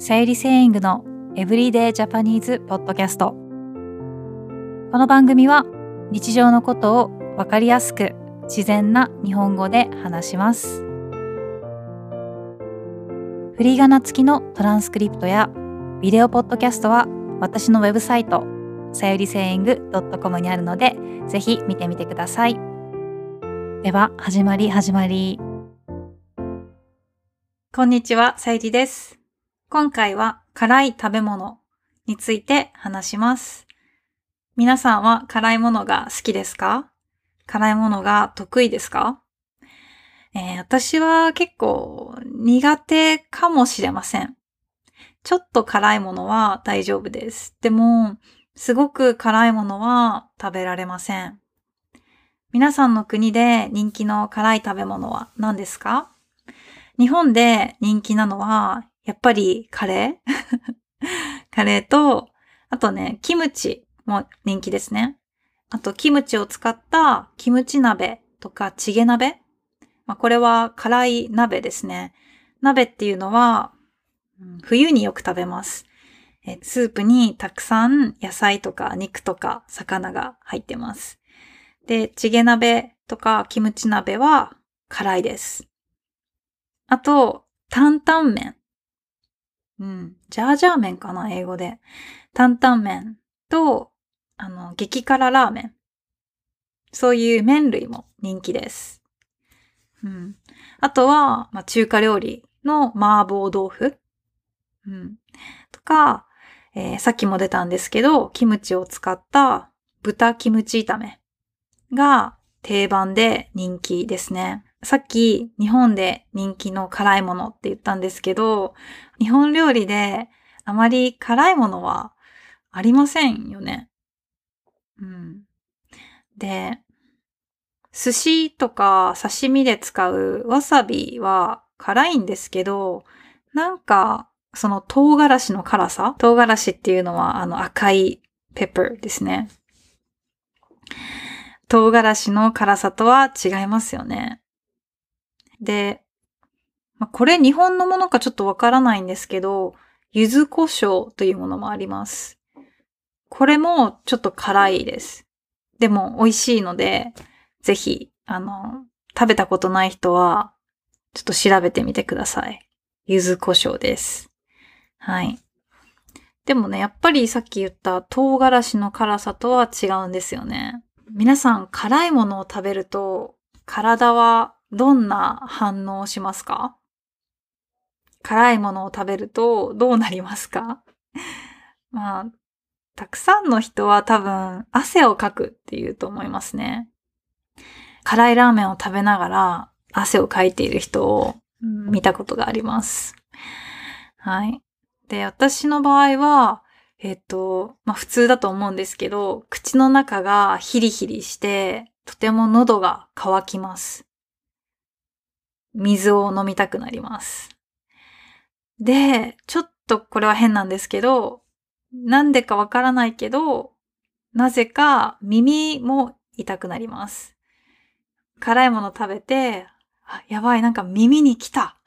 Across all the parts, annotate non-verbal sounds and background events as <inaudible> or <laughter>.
さゆりセイングのエブリデイジャパニーズポッドキャスト。この番組は日常のことをわかりやすく自然な日本語で話します。フリーガナ付きのトランスクリプトやビデオポッドキャストは私のウェブサイトさゆりセイング .com にあるのでぜひ見てみてください。では始まり始まり。こんにちは、さゆりです。今回は辛い食べ物について話します。皆さんは辛いものが好きですか？辛いものが得意ですか、えー、私は結構苦手かもしれません。ちょっと辛いものは大丈夫です。でも、すごく辛いものは食べられません。皆さんの国で人気の辛い食べ物は何ですか？日本で人気なのは、やっぱりカレー？<laughs> カレーと、あとね、キムチも人気ですね。あと、キムチを使ったキムチ鍋とかチゲ鍋。まあ、これは辛い鍋ですね。鍋っていうのは、冬によく食べます。えスープにたくさん野菜とか肉とか魚が入ってます。で、チゲ鍋とかキムチ鍋は辛いです。あと、担々麺。うん、ジャージャー麺かな、英語で。担々麺と、あの、激辛ラーメン。そういう麺類も人気です。うん。あとは、まあ、中華料理の麻婆豆腐。うん。とか、えー、さっきも出たんですけど、キムチを使った豚キムチ炒めが定番で人気ですね。さっき日本で人気の辛いものって言ったんですけど、日本料理であまり辛いものはありませんよね。うん。で、寿司とか刺身で使うわさびは辛いんですけど、なんかその唐辛子の辛さ唐辛子っていうのはあの赤いペッパーですね。唐辛子の辛さとは違いますよね。で、まあ、これ日本のものかちょっとわからないんですけど、柚子胡椒というものもあります。これもちょっと辛いです。でも美味しいので、ぜひ、あの、食べたことない人は、ちょっと調べてみてください。柚子胡椒です。はい。でもね、やっぱりさっき言った唐辛子の辛さとは違うんですよね。皆さん辛いものを食べると体はどんな反応をしますか？辛いものを食べるとどうなりますか？<laughs> まあ、たくさんの人は多分汗をかくって言うと思いますね。辛いラーメンを食べながら汗をかいている人を見たことがあります。はい。で、私の場合は、えっと、まあ普通だと思うんですけど、口の中がヒリヒリして、とても喉が渇きます。水を飲みたくなります。で、ちょっとこれは変なんですけど、なんでかわからないけど、なぜか耳も痛くなります。辛いもの食べて、あやばい、なんか耳に来た。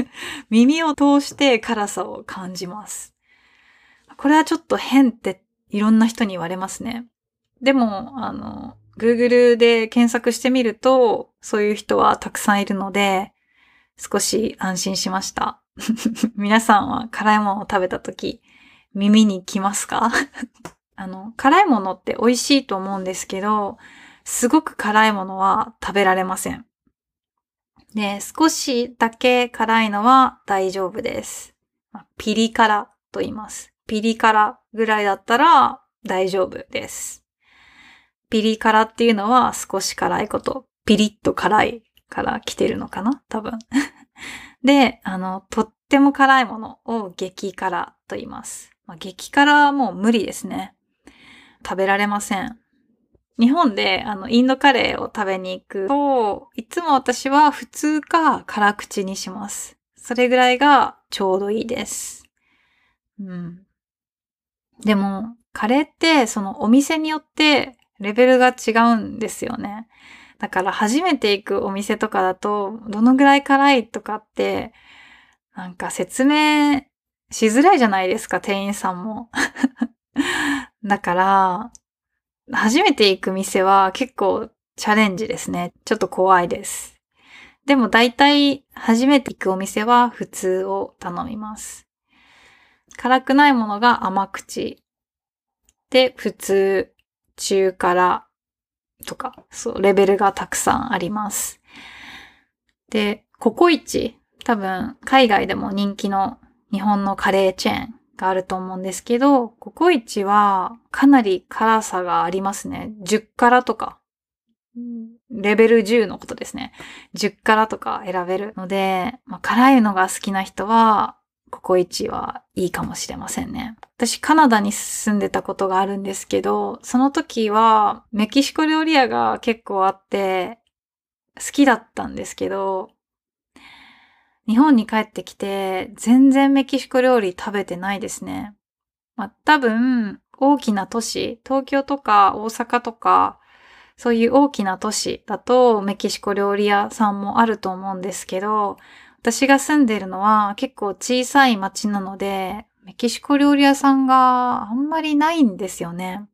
<laughs> 耳を通して辛さを感じます。これはちょっと変っていろんな人に言われますね。でも、あの、Google で検索してみると、そういう人はたくさんいるので、少し安心しました。<laughs> 皆さんは辛いものを食べたとき、耳に来ますか？<laughs> あの、辛いものって美味しいと思うんですけど、すごく辛いものは食べられません。で、少しだけ辛いのは大丈夫です。ピリ辛と言います。ピリ辛ぐらいだったら大丈夫です。ピリ辛っていうのは少し辛いこと。ピリッと辛いから来てるのかな？多分。<laughs> で、あの、とっても辛いものを激辛と言います。まあ、激辛はもう無理ですね。食べられません。日本であのインドカレーを食べに行くと、いつも私は普通か辛口にします。それぐらいがちょうどいいです。うん。でも、カレーってそのお店によってレベルが違うんですよね。だから初めて行くお店とかだと、どのぐらい辛いとかって、なんか説明しづらいじゃないですか、店員さんも。<laughs> だから、初めて行く店は結構チャレンジですね。ちょっと怖いです。でも大体初めて行くお店は普通を頼みます。辛くないものが甘口。で、普通、中辛とか、そう、レベルがたくさんあります。で、ココイチ。多分、海外でも人気の日本のカレーチェーンがあると思うんですけど、ココイチはかなり辛さがありますね。10辛とか。レベル10のことですね。10辛とか選べるので、まあ、辛いのが好きな人は、ココイチはいいかもしれませんね。私カナダに住んでたことがあるんですけど、その時はメキシコ料理屋が結構あって好きだったんですけど、日本に帰ってきて、全然メキシコ料理食べてないですね。まあ、多分、大きな都市、東京とか大阪とか、そういう大きな都市だとメキシコ料理屋さんもあると思うんですけど、私が住んでるのは結構小さい町なので、メキシコ料理屋さんがあんまりないんですよね。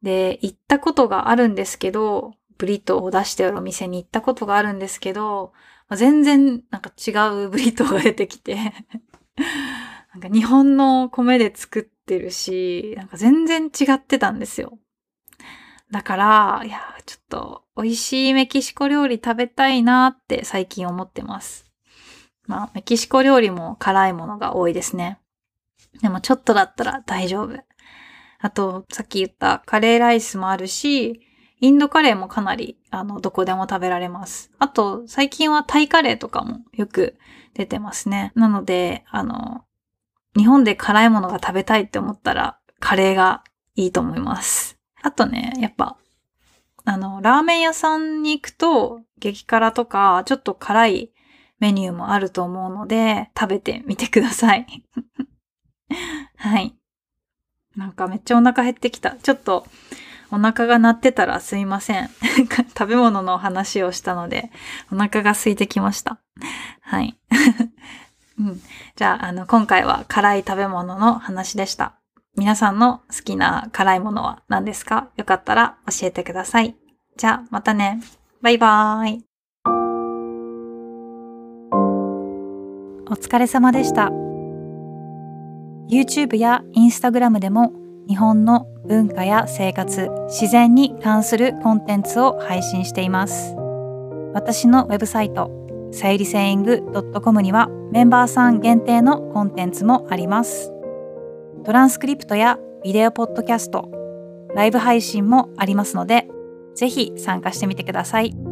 で、行ったことがあるんですけど、ブリトーを出してあるお店に行ったことがあるんですけど、全然なんか違う <laughs> ブリトーが出てきて <laughs> なんか日本の米で作ってるし、なんか全然違ってたんですよ。だから、いや、ちょっと美味しいメキシコ料理食べたいなって最近思ってます。まあ、メキシコ料理も辛いものが多いですね。でもちょっとだったら大丈夫。あと、さっき言ったカレーライスもあるし、インドカレーもかなり、あの、どこでも食べられます。あと、最近はタイカレーとかもよく出てますね。なので、あの、日本で辛いものが食べたいって思ったら、カレーがいいと思います。あとね、やっぱ、あの、ラーメン屋さんに行くと、激辛とか、ちょっと辛いメニューもあると思うので、食べてみてください。<laughs> はい。なんかめっちゃお腹減ってきた。ちょっと、お腹が鳴ってたらすいません。<laughs> 食べ物の話をしたので、お腹が空いてきました。はい。<laughs> うん、じゃあ、あの、今回は辛い食べ物の話でした。皆さんの好きな辛いものは何ですか？よかったら教えてください。じゃあ、またね。バイバーイ。お疲れ様でした。YouTube や Instagram でも日本の文化や生活、自然に関するコンテンツを配信しています。私のウェブサイト、さゆりセイング .com にはメンバーさん限定のコンテンツもあります。トランスクリプトやビデオポッドキャスト、ライブ配信もありますので、ぜひ参加してみてください。